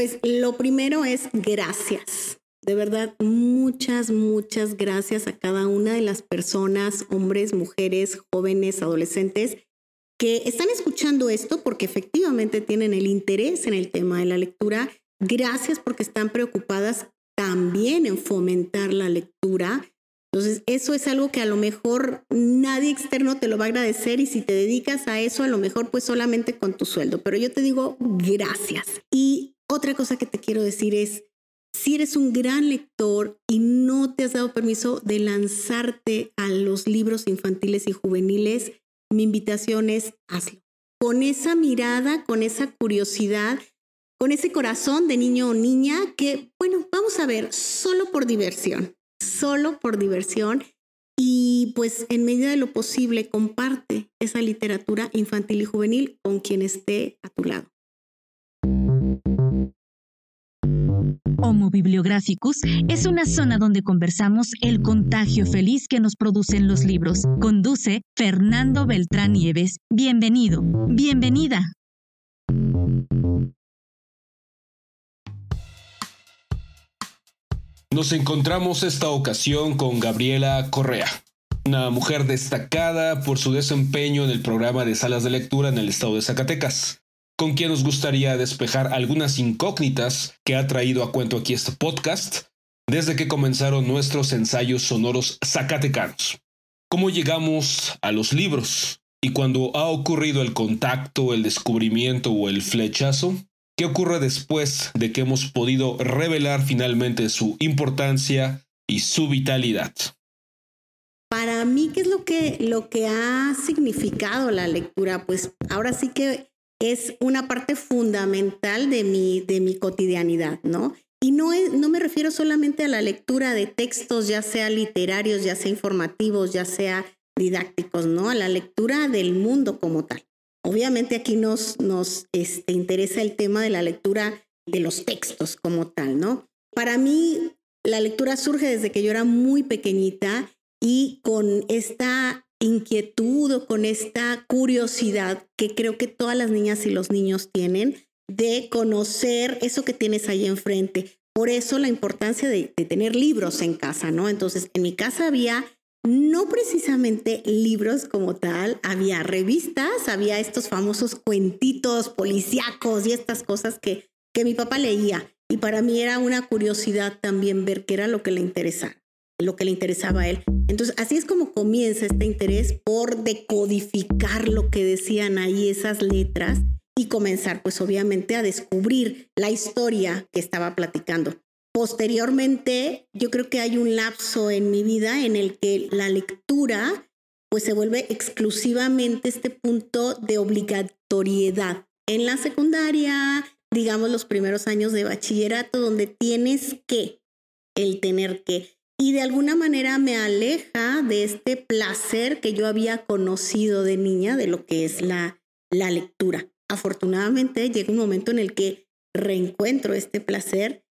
Pues lo primero es gracias. De verdad, muchas, muchas gracias a cada una de las personas, hombres, mujeres, jóvenes, adolescentes, que están escuchando esto porque efectivamente tienen el interés en el tema de la lectura. Gracias porque están preocupadas también en fomentar la lectura. Entonces, eso es algo que a lo mejor nadie externo te lo va a agradecer y si te dedicas a eso, a lo mejor pues solamente con tu sueldo. Pero yo te digo gracias. Y otra cosa que te quiero decir es, si eres un gran lector y no te has dado permiso de lanzarte a los libros infantiles y juveniles, mi invitación es hazlo. Con esa mirada, con esa curiosidad, con ese corazón de niño o niña que, bueno, vamos a ver, solo por diversión, solo por diversión. Y pues en medida de lo posible comparte esa literatura infantil y juvenil con quien esté a tu lado. Homo Bibliographicus es una zona donde conversamos el contagio feliz que nos producen los libros. Conduce Fernando Beltrán Nieves. Bienvenido, bienvenida. Nos encontramos esta ocasión con Gabriela Correa, una mujer destacada por su desempeño en el programa de salas de lectura en el estado de Zacatecas con quien nos gustaría despejar algunas incógnitas que ha traído a cuento aquí este podcast desde que comenzaron nuestros ensayos sonoros zacatecanos. ¿Cómo llegamos a los libros? Y cuando ha ocurrido el contacto, el descubrimiento o el flechazo, ¿qué ocurre después de que hemos podido revelar finalmente su importancia y su vitalidad? Para mí, ¿qué es lo que, lo que ha significado la lectura? Pues ahora sí que es una parte fundamental de mi, de mi cotidianidad, ¿no? Y no, no me refiero solamente a la lectura de textos, ya sea literarios, ya sea informativos, ya sea didácticos, ¿no? A la lectura del mundo como tal. Obviamente aquí nos, nos este, interesa el tema de la lectura de los textos como tal, ¿no? Para mí, la lectura surge desde que yo era muy pequeñita y con esta inquietud o con esta curiosidad que creo que todas las niñas y los niños tienen de conocer eso que tienes ahí enfrente. Por eso la importancia de, tener libros en casa, ¿no? Entonces, en mi casa había no precisamente libros como tal, había revistas, había estos famosos cuentitos policíacos y estas cosas que, que mi papá leía. Y para mí era una curiosidad también ver qué era lo que le interesaba lo que le interesaba a él. Entonces, así es como comienza este interés por decodificar lo que decían ahí esas letras y comenzar, pues obviamente, a descubrir la historia que estaba platicando. Posteriormente, yo creo que hay un lapso en mi vida en el que la lectura pues se vuelve exclusivamente este punto de obligatoriedad. En la secundaria, digamos los primeros años de bachillerato, donde tienes que, el tener que y de alguna manera me aleja de este placer que yo había conocido de niña, de lo que es la, la lectura. Afortunadamente llega un momento en el que reencuentro este placer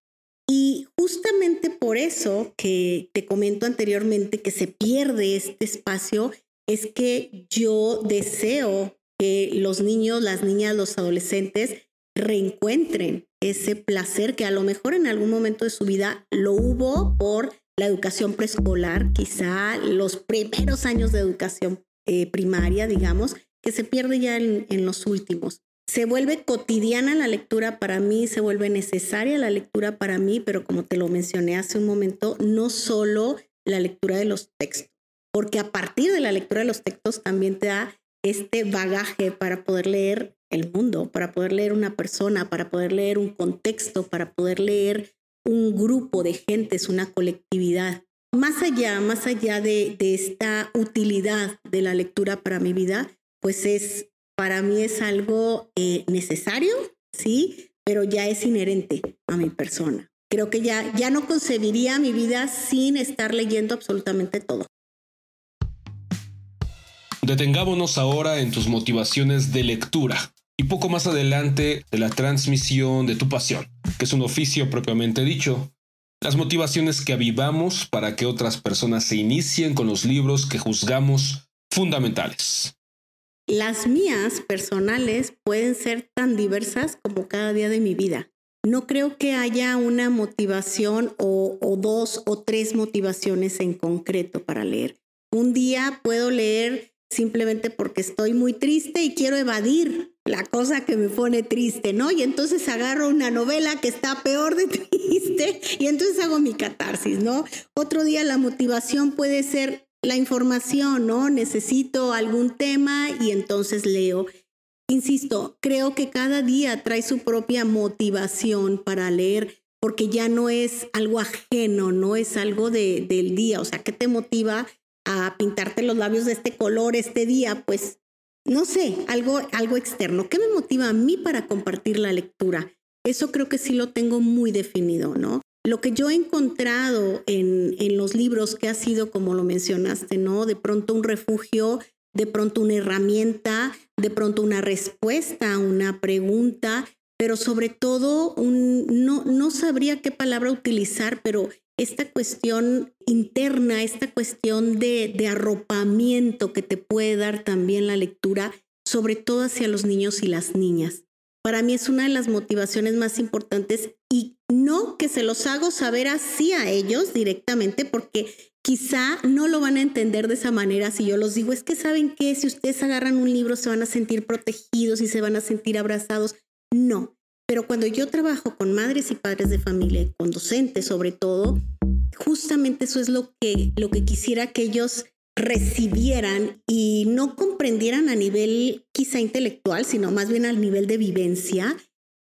y justamente por eso que te comento anteriormente que se pierde este espacio, es que yo deseo que los niños, las niñas, los adolescentes reencuentren ese placer que a lo mejor en algún momento de su vida lo hubo por la educación preescolar, quizá los primeros años de educación eh, primaria, digamos, que se pierde ya en, en los últimos. Se vuelve cotidiana la lectura para mí, se vuelve necesaria la lectura para mí, pero como te lo mencioné hace un momento, no solo la lectura de los textos, porque a partir de la lectura de los textos también te da este bagaje para poder leer el mundo, para poder leer una persona, para poder leer un contexto, para poder leer un grupo de gentes, una colectividad. Más allá, más allá de, esta utilidad de la lectura para mi vida, pues es, para mí es algo eh, necesario, sí, pero ya es inherente a mi persona. Creo que ya, ya no concebiría mi vida sin estar leyendo absolutamente todo. Detengámonos ahora en tus motivaciones de lectura y poco más adelante de la transmisión de tu pasión que es un oficio propiamente dicho, las motivaciones que avivamos para que otras personas se inicien con los libros que juzgamos fundamentales. Las mías personales pueden ser tan diversas como cada día de mi vida. no creo que haya una motivación o, dos o tres motivaciones en concreto para leer. Un día puedo leer simplemente porque estoy muy triste y quiero evadir la cosa que me pone triste, ¿no? Y entonces agarro una novela que está peor de triste y entonces hago mi catarsis, ¿no? Otro día la motivación puede ser la información, ¿no? Necesito algún tema y entonces leo. Insisto, creo que cada día trae su propia motivación para leer, porque ya no es algo ajeno, no es algo de, del día. O sea, ¿qué te motiva a pintarte los labios de este color este día? Pues, no sé, algo, algo externo. ¿Qué me motiva a mí para compartir la lectura? Eso creo que sí lo tengo muy definido, ¿no? Lo que yo he encontrado en, en los libros, que ha sido, como lo mencionaste, ¿no? De pronto un refugio de pronto una herramienta, de pronto una respuesta a una pregunta, pero sobre todo un, no, no sabría qué palabra utilizar, pero esta cuestión interna, esta cuestión de, arropamiento que te puede dar también la lectura, sobre todo hacia los niños y las niñas. Para mí es una de las motivaciones más importantes y no que se los hago saber así a ellos directamente, porque quizá no lo van a entender de esa manera si yo los digo, es que saben que si ustedes agarran un libro se van a sentir protegidos y se van a sentir abrazados. No, pero cuando yo trabajo con madres y padres de familia, con docentes sobre todo, justamente eso es lo que, lo que quisiera que ellos recibieran y no comprendieran a nivel quizá intelectual, sino más bien al nivel de vivencia,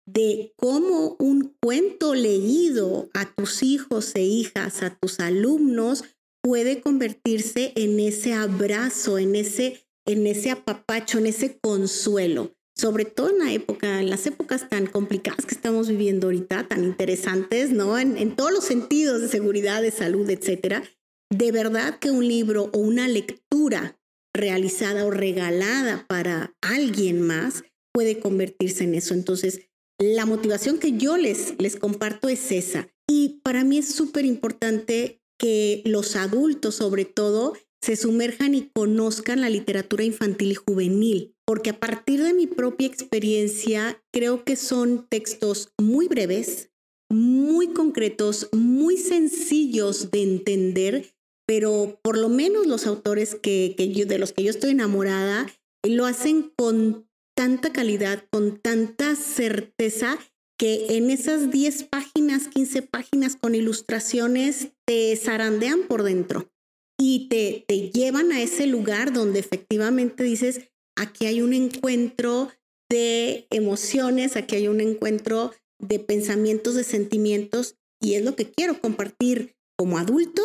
de cómo un cuento leído a tus hijos e hijas, a tus alumnos, puede convertirse en ese abrazo, en ese, en ese apapacho, en ese consuelo. Sobre todo en la época, en las épocas tan complicadas que estamos viviendo ahorita, tan interesantes, ¿no? En, todos los sentidos de seguridad, de salud, etcétera. De verdad que un libro o una lectura realizada o regalada para alguien más puede convertirse en eso. Entonces, la motivación que yo les, les comparto es esa. Y para mí es súper importante que los adultos sobre todo se sumerjan y conozcan la literatura infantil y juvenil, porque a partir de mi propia experiencia creo que son textos muy breves, muy concretos, muy sencillos de entender, pero por lo menos los autores que, yo, de los que yo estoy enamorada lo hacen con tanta calidad, con tanta certeza que en esas 10 páginas, 15 páginas con ilustraciones te zarandean por dentro y te, te llevan a ese lugar donde efectivamente dices, aquí hay un encuentro de emociones, aquí hay un encuentro de pensamientos, de sentimientos, y es lo que quiero compartir como adulto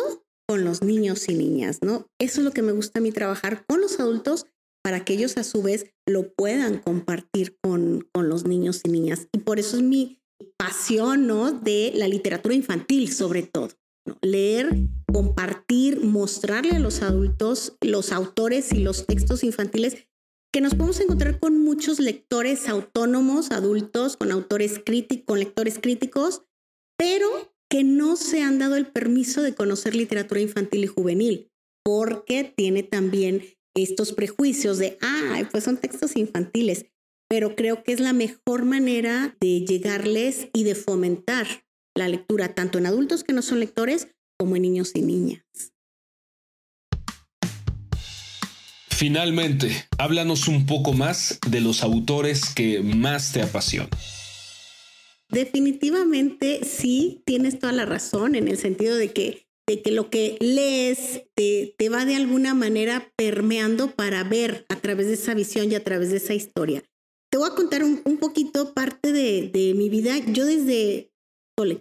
con los niños y niñas, ¿no? Eso es lo que me gusta a mí trabajar con los adultos para que ellos a su vez lo puedan compartir con, con los niños y niñas. Y por eso es mi pasión, ¿no? De la literatura infantil, sobre todo. Leer, compartir, mostrarle a los adultos los autores y los textos infantiles que nos podemos encontrar con muchos lectores autónomos, adultos, con autores críticos, con lectores críticos, pero que no se han dado el permiso de conocer literatura infantil y juvenil, porque tiene también estos prejuicios de, ah, pues son textos infantiles, pero creo que es la mejor manera de llegarles y de fomentar la lectura, tanto en adultos que no son lectores como en niños y niñas. Finalmente, háblanos un poco más de los autores que más te apasionan. Definitivamente sí, tienes toda la razón en el sentido de que que lo que lees te, te, va de alguna manera permeando para ver a través de esa visión y a través de esa historia. Te voy a contar un, un poquito parte de, de, mi vida. Yo desde,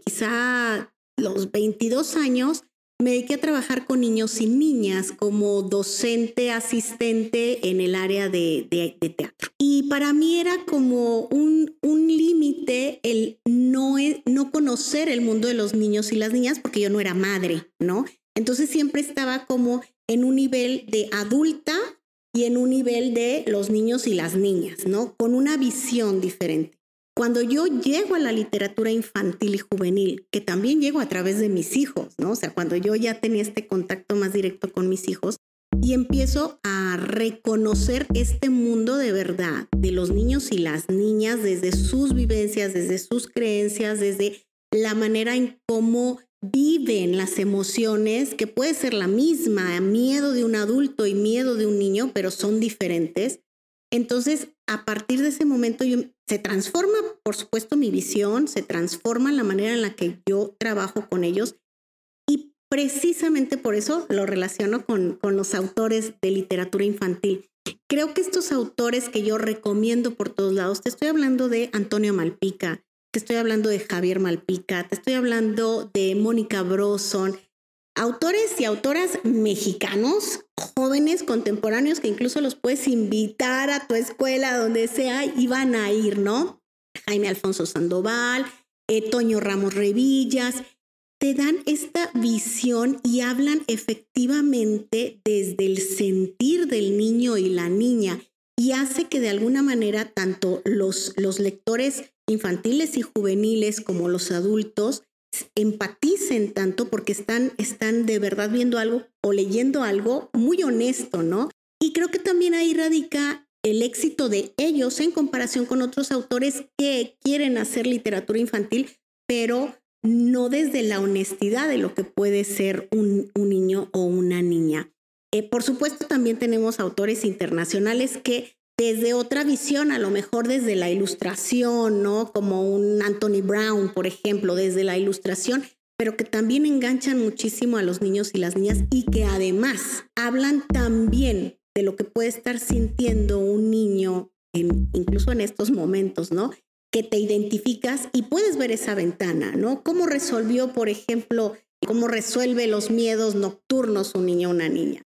quizá los 22 años, me dediqué a trabajar con niños y niñas como docente asistente en el área de, de, de teatro. Y para mí era como un, un límite el no, no conocer el mundo de los niños y las niñas porque yo no era madre, ¿no? Entonces siempre estaba como en un nivel de adulta y en un nivel de los niños y las niñas, ¿no? Con una visión diferente. Cuando yo llego a la literatura infantil y juvenil, que también llego a través de mis hijos, ¿no? O sea, cuando yo ya tenía este contacto más directo con mis hijos, y empiezo a reconocer este mundo de verdad de los niños y las niñas desde sus vivencias, desde sus creencias, desde la manera en cómo viven las emociones, que puede ser la misma, miedo de un adulto y miedo de un niño, pero son diferentes. Entonces, a partir de ese momento se transforma, por supuesto, mi visión, se transforma la manera en la que yo trabajo con ellos y precisamente por eso lo relaciono con, con los autores de literatura infantil. Creo que estos autores que yo recomiendo por todos lados, te estoy hablando de Antonio Malpica, te estoy hablando de Javier Malpica, te estoy hablando de Mónica Broson, autores y autoras mexicanos, jóvenes, contemporáneos, que incluso los puedes invitar a tu escuela, donde sea, y van a ir, ¿no? Jaime Alfonso Sandoval, eh, Toño Ramos Revillas, te dan esta visión y hablan efectivamente desde el sentir del niño y la niña y hace que de alguna manera tanto los, los lectores infantiles y juveniles como los adultos empaticen tanto porque están, están de verdad viendo algo o leyendo algo muy honesto, ¿no? Y creo que también ahí radica el éxito de ellos en comparación con otros autores que quieren hacer literatura infantil, pero no desde la honestidad de lo que puede ser un, niño o una niña. Eh, por supuesto, también tenemos autores internacionales que desde otra visión, a lo mejor desde la ilustración, ¿no? Como un Anthony Brown, por ejemplo, desde la ilustración, pero que también enganchan muchísimo a los niños y las niñas y que además hablan también de lo que puede estar sintiendo un niño, incluso en estos momentos, ¿no? Que te identificas y puedes ver esa ventana, ¿no? ¿Cómo resolvió, por ejemplo, cómo resuelve los miedos nocturnos un niño o una niña?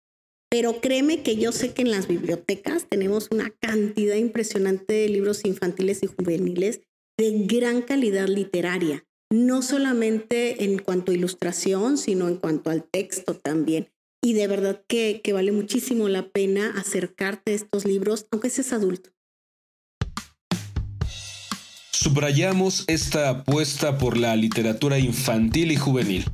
Pero créeme que yo sé que en las bibliotecas tenemos una cantidad impresionante de libros infantiles y juveniles de gran calidad literaria, no solamente en cuanto a ilustración, sino en cuanto al texto también. Y de verdad que, vale muchísimo la pena acercarte a estos libros, aunque seas adulto. Subrayamos esta apuesta por la literatura infantil y juvenil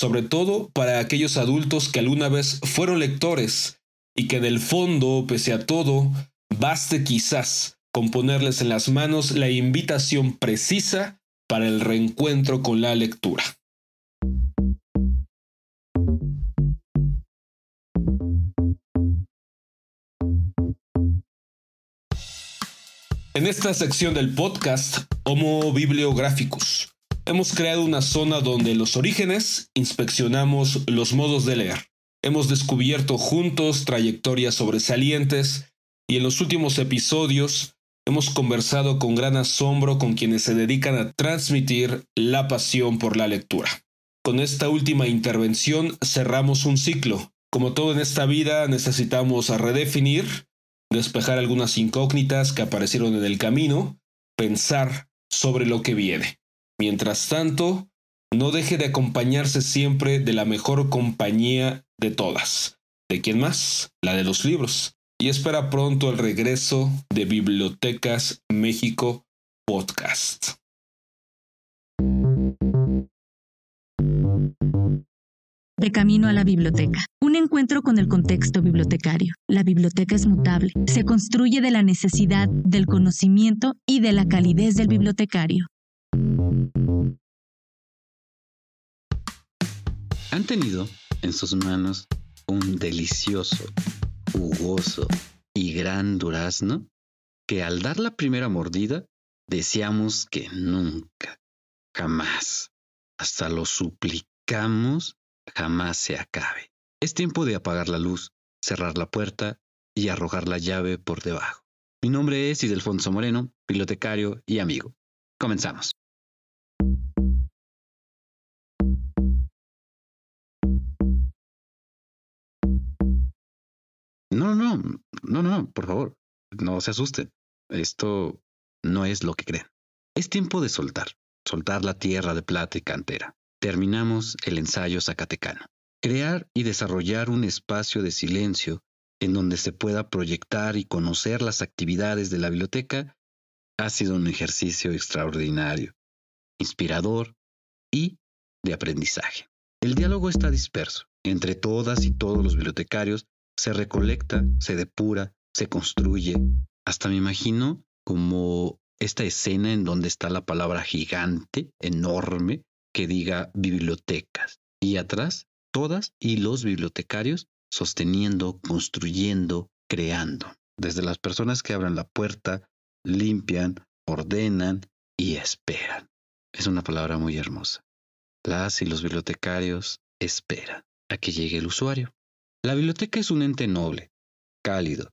sobre todo para aquellos adultos que alguna vez fueron lectores y que del fondo, pese a todo, baste quizás con ponerles en las manos la invitación precisa para el reencuentro con la lectura. En esta sección del podcast, Homo Bibliographicus, Hemos creado una zona donde los orígenes inspeccionamos los modos de leer. Hemos descubierto juntos trayectorias sobresalientes y en los últimos episodios hemos conversado con gran asombro con quienes se dedican a transmitir la pasión por la lectura. Con esta última intervención cerramos un ciclo. Como todo en esta vida necesitamos redefinir, despejar algunas incógnitas que aparecieron en el camino, pensar sobre lo que viene. Mientras tanto, no deje de acompañarse siempre de la mejor compañía de todas. ¿De quién más? La de los libros. Y espera pronto el regreso de Bibliotecas México Podcast. De camino a la biblioteca. Un encuentro con el contexto bibliotecario. La biblioteca es mutable. Se construye de la necesidad del conocimiento y de la calidez del bibliotecario. Han tenido en sus manos un delicioso, jugoso y gran durazno que al dar la primera mordida deseamos que nunca, jamás, hasta lo suplicamos, jamás se acabe. Es tiempo de apagar la luz, cerrar la puerta y arrojar la llave por debajo. Mi nombre es Idelfonso Moreno, bibliotecario y amigo. Comenzamos. No, no, por favor, no se asusten. Esto no es lo que creen. Es tiempo de soltar, soltar la tierra de plata y cantera. Terminamos el ensayo zacatecano. Crear y desarrollar un espacio de silencio en donde se pueda proyectar y conocer las actividades de la biblioteca ha sido un ejercicio extraordinario, inspirador y de aprendizaje. El diálogo está disperso. Entre todas y todos los bibliotecarios se recolecta, se depura, se construye. Hasta me imagino como esta escena en donde está la palabra gigante, enorme, que diga bibliotecas. Y atrás, todas y los bibliotecarios sosteniendo, construyendo, creando. Desde las personas que abran la puerta, limpian, ordenan y esperan. Es una palabra muy hermosa. Las y los bibliotecarios esperan a que llegue el usuario. La biblioteca es un ente noble, cálido,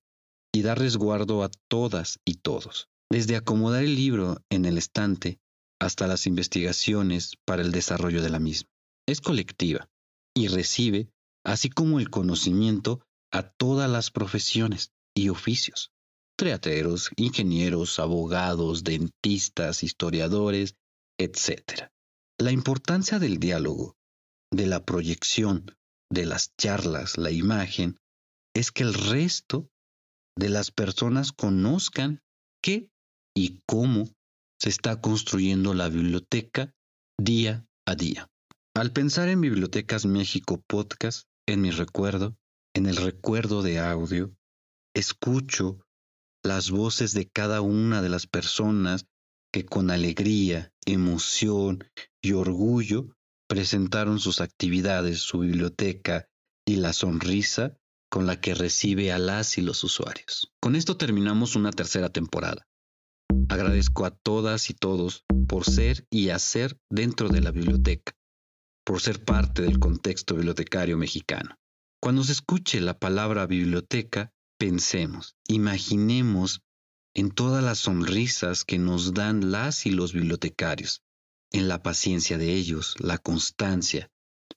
y da resguardo a todas y todos, desde acomodar el libro en el estante hasta las investigaciones para el desarrollo de la misma. Es colectiva y recibe, así como el conocimiento, a todas las profesiones y oficios. Teatreros, ingenieros, abogados, dentistas, historiadores, etc. La importancia del diálogo, de la proyección, de las charlas, la imagen, es que el resto de las personas conozcan qué y cómo se está construyendo la biblioteca día a día. Al pensar en Bibliotecas México Podcast, en mi recuerdo, en el recuerdo de audio, escucho las voces de cada una de las personas que con alegría, emoción y orgullo presentaron sus actividades, su biblioteca y la sonrisa con la que recibe a las y los usuarios. Con esto terminamos una tercera temporada. Agradezco a todas y todos por ser y hacer dentro de la biblioteca, por ser parte del contexto bibliotecario mexicano. Cuando se escuche la palabra biblioteca, pensemos, imaginemos en todas las sonrisas que nos dan las y los bibliotecarios, en la paciencia de ellos, la constancia,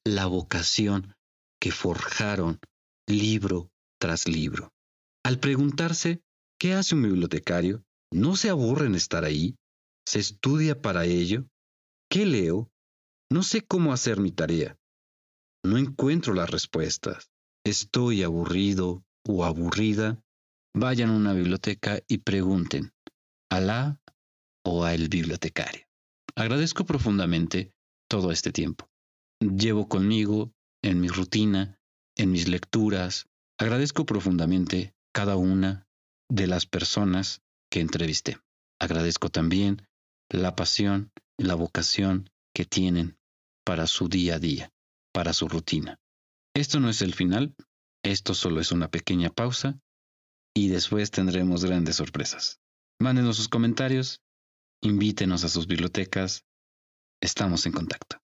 la vocación que forjaron libro tras libro. Al preguntarse, ¿qué hace un bibliotecario? ¿No se aburre en estar ahí? ¿Se estudia para ello? ¿Qué leo? No sé cómo hacer mi tarea. No encuentro las respuestas. Estoy aburrido o aburrida. Vayan a una biblioteca y pregunten a la o al bibliotecario. Agradezco profundamente todo este tiempo. Llevo conmigo en mi rutina, en mis lecturas. Agradezco profundamente cada una de las personas que entrevisté. Agradezco también la pasión la vocación que tienen para su día a día, para su rutina. Esto no es el final, esto solo es una pequeña pausa y después tendremos grandes sorpresas. Mándenos sus comentarios, invítenos a sus bibliotecas, estamos en contacto.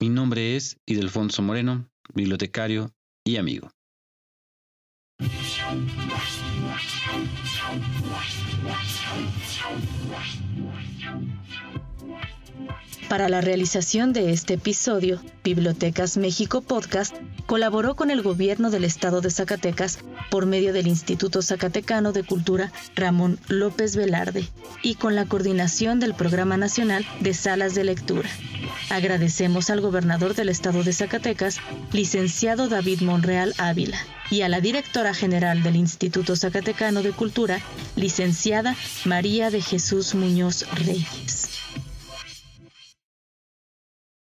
Mi nombre es Idelfonso Moreno, bibliotecario y amigo. Para la realización de este episodio, Bibliotecas México Podcast colaboró con el gobierno del estado de Zacatecas por medio del Instituto Zacatecano de Cultura Ramón López Velarde y con la coordinación del Programa Nacional de Salas de Lectura. Agradecemos al gobernador del estado de Zacatecas, licenciado David Monreal Ávila, y a la directora general del Instituto Zacatecano de Cultura, licenciada María de Jesús Muñoz Reyes.